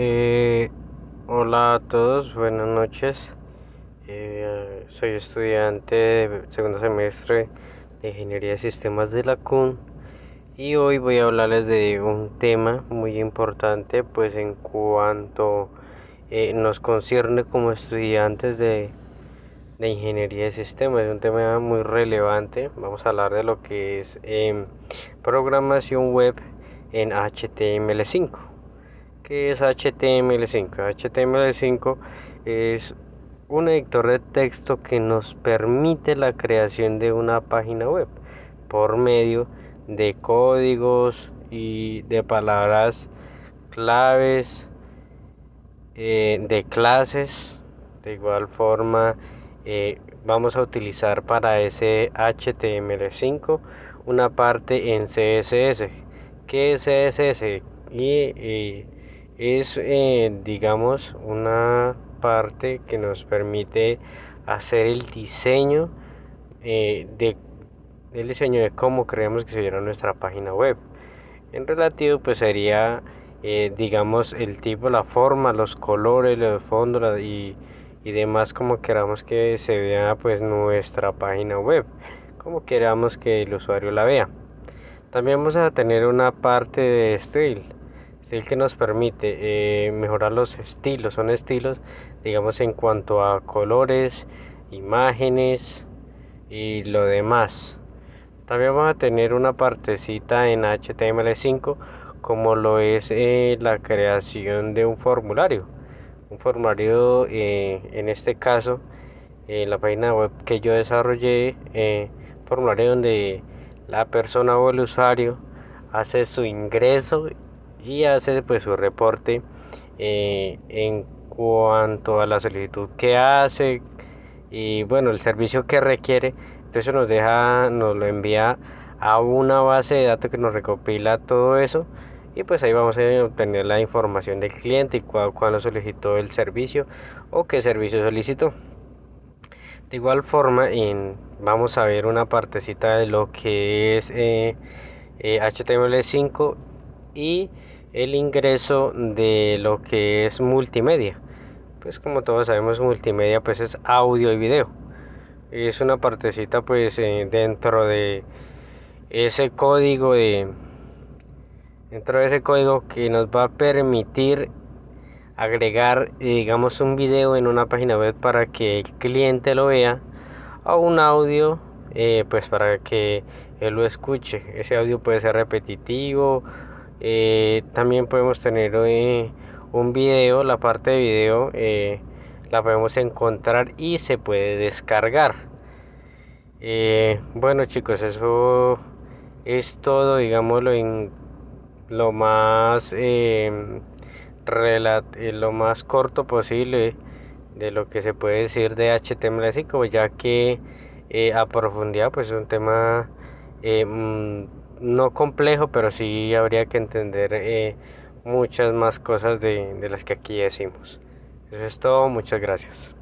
Eh, hola a todos, buenas noches. Eh, soy estudiante de segundo semestre de Ingeniería de Sistemas de la CUN y hoy voy a hablarles de un tema muy importante pues en cuanto eh, nos concierne como estudiantes de, de Ingeniería de Sistemas. Es un tema muy relevante. Vamos a hablar de lo que es em, programación web en HTML5. ¿Qué es HTML5? HTML5 es un editor de texto que nos permite la creación de una página web por medio de códigos y de palabras claves, eh, de clases. De igual forma, eh, vamos a utilizar para ese HTML5 una parte en CSS. ¿Qué es CSS? y es eh, digamos una parte que nos permite hacer el diseño eh, de el diseño de cómo creemos que se viera nuestra página web. En relativo pues sería eh, digamos el tipo la forma los colores los fondos y, y demás como queramos que se vea pues nuestra página web como queramos que el usuario la vea. También vamos a tener una parte de style el que nos permite eh, mejorar los estilos. Son estilos, digamos, en cuanto a colores, imágenes y lo demás. También vamos a tener una partecita en HTML5 como lo es eh, la creación de un formulario. Un formulario, eh, en este caso, en la página web que yo desarrollé, formulario donde la persona o el usuario hace su ingreso y hace pues su reporte eh, en cuanto a la solicitud que hace y bueno el servicio que requiere. Entonces nos deja nos lo envía a una base de datos que nos recopila todo eso y pues ahí vamos a obtener la información del cliente y cuándo solicitó el servicio o qué servicio solicitó. De igual forma en, vamos a ver una partecita de lo que es eh, eh, HTML5 y el ingreso de lo que es multimedia. Pues como todos sabemos multimedia pues es audio y video. Es una partecita pues eh, dentro de ese código de dentro de ese código que nos va a permitir agregar digamos un video en una página web para que el cliente lo vea o un audio eh, pues para que él lo escuche ese audio puede ser repetitivo eh, también podemos tener eh, un video, la parte de video eh, la podemos encontrar y se puede descargar. bueno chicos, eso es todo, digámoslo en lo más lo más corto posible de lo que se puede decir de HTML5 ya que a profundidad pues es un tema mm, no complejo, pero sí habría que entender eh, muchas más cosas de, de las que aquí decimos. Eso es todo, muchas gracias.